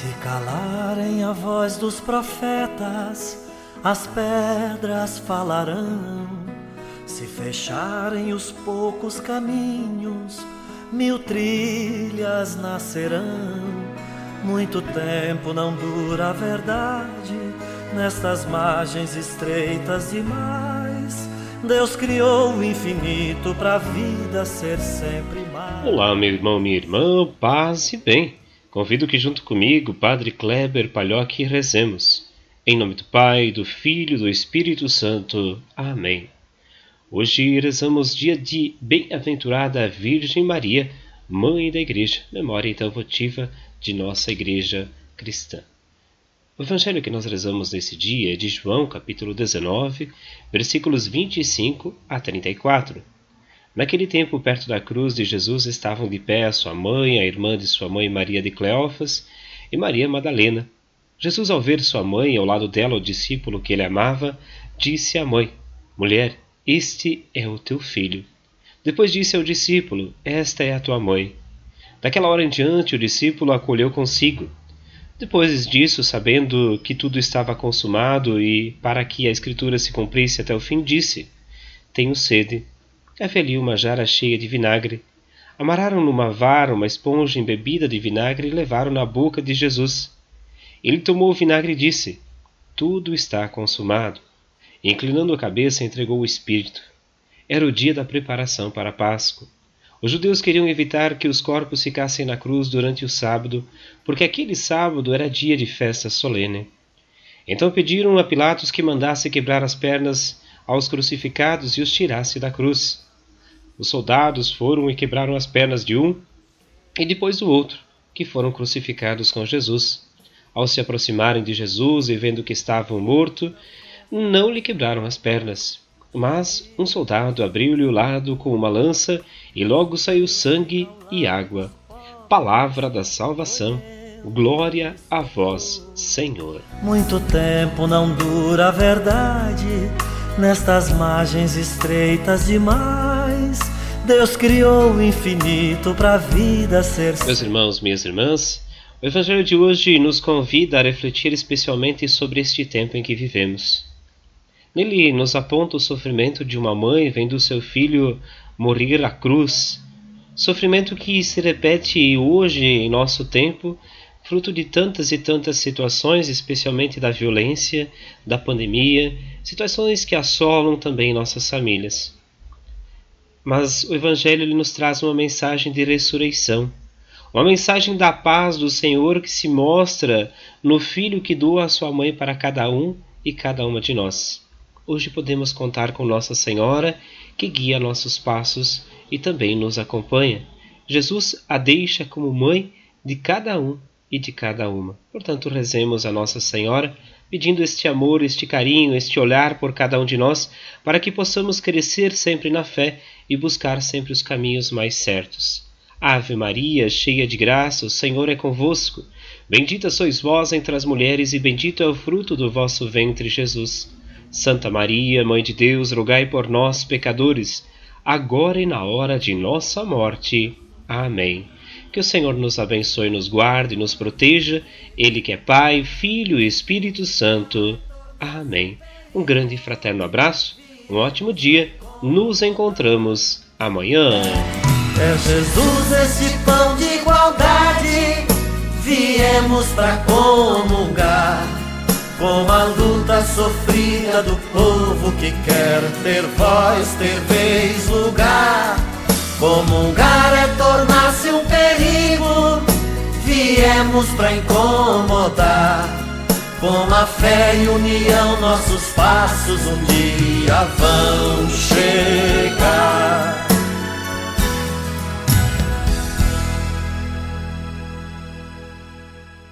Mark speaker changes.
Speaker 1: Se calarem a voz dos profetas, as pedras falarão. Se fecharem os poucos caminhos, mil trilhas nascerão. Muito tempo não dura a verdade nestas margens estreitas demais. Deus criou o infinito para a vida ser sempre mais.
Speaker 2: Olá, meu irmão, minha irmã, paz e bem. Convido que junto comigo, Padre Kleber Palhoque, rezemos. Em nome do Pai, do Filho e do Espírito Santo. Amém. Hoje rezamos dia de Bem-aventurada Virgem Maria, Mãe da Igreja, memória então votiva de nossa Igreja cristã. O evangelho que nós rezamos nesse dia é de João, capítulo 19, versículos 25 a 34. Naquele tempo, perto da cruz de Jesus estavam de pé a sua mãe, a irmã de sua mãe Maria de Cleófas e Maria Madalena. Jesus, ao ver sua mãe ao lado dela o discípulo que ele amava, disse à mãe: Mulher, este é o teu filho. Depois disse ao discípulo: Esta é a tua mãe. Daquela hora em diante, o discípulo a acolheu consigo. Depois disso, sabendo que tudo estava consumado e para que a escritura se cumprisse até o fim, disse: Tenho sede. Ali uma jarra cheia de vinagre. Amarraram numa vara uma esponja embebida de vinagre e levaram na boca de Jesus. Ele tomou o vinagre e disse: Tudo está consumado. E, inclinando a cabeça, entregou o espírito. Era o dia da preparação para a Páscoa. Os judeus queriam evitar que os corpos ficassem na cruz durante o sábado, porque aquele sábado era dia de festa solene. Então pediram a Pilatos que mandasse quebrar as pernas aos crucificados e os tirasse da cruz. Os soldados foram e quebraram as pernas de um e depois do outro, que foram crucificados com Jesus. Ao se aproximarem de Jesus e vendo que estavam morto, não lhe quebraram as pernas. Mas um soldado abriu-lhe o lado com uma lança e logo saiu sangue e água. Palavra da salvação. Glória a vós, Senhor.
Speaker 1: Muito tempo não dura a verdade nestas margens estreitas demais. Deus criou o infinito para a vida ser.
Speaker 2: Meus irmãos, minhas irmãs, o Evangelho de hoje nos convida a refletir especialmente sobre este tempo em que vivemos. Nele nos aponta o sofrimento de uma mãe vendo seu filho morrer à cruz, sofrimento que se repete hoje em nosso tempo, fruto de tantas e tantas situações, especialmente da violência, da pandemia, situações que assolam também nossas famílias. Mas o Evangelho nos traz uma mensagem de ressurreição uma mensagem da paz do Senhor que se mostra no Filho que doa a sua mãe para cada um e cada uma de nós. Hoje podemos contar com Nossa Senhora, que guia nossos passos e também nos acompanha. Jesus a deixa como mãe de cada um e de cada uma. Portanto, rezemos a Nossa Senhora, pedindo este amor, este carinho, este olhar por cada um de nós, para que possamos crescer sempre na fé e buscar sempre os caminhos mais certos. Ave Maria, cheia de graça, o Senhor é convosco. Bendita sois vós entre as mulheres, e bendito é o fruto do vosso ventre, Jesus. Santa Maria, Mãe de Deus, rogai por nós, pecadores, agora e na hora de nossa morte. Amém. Que o Senhor nos abençoe, nos guarde e nos proteja, Ele que é Pai, Filho e Espírito Santo. Amém. Um grande e fraterno abraço, um ótimo dia, nos encontramos amanhã.
Speaker 1: É Jesus esse pão de igualdade, viemos para comungar com a luta sofrida do povo que quer ter voz, ter vez, lugar. Comungar é tornar-se um perigo, viemos para incomodar. Com a fé e união, nossos passos um dia vão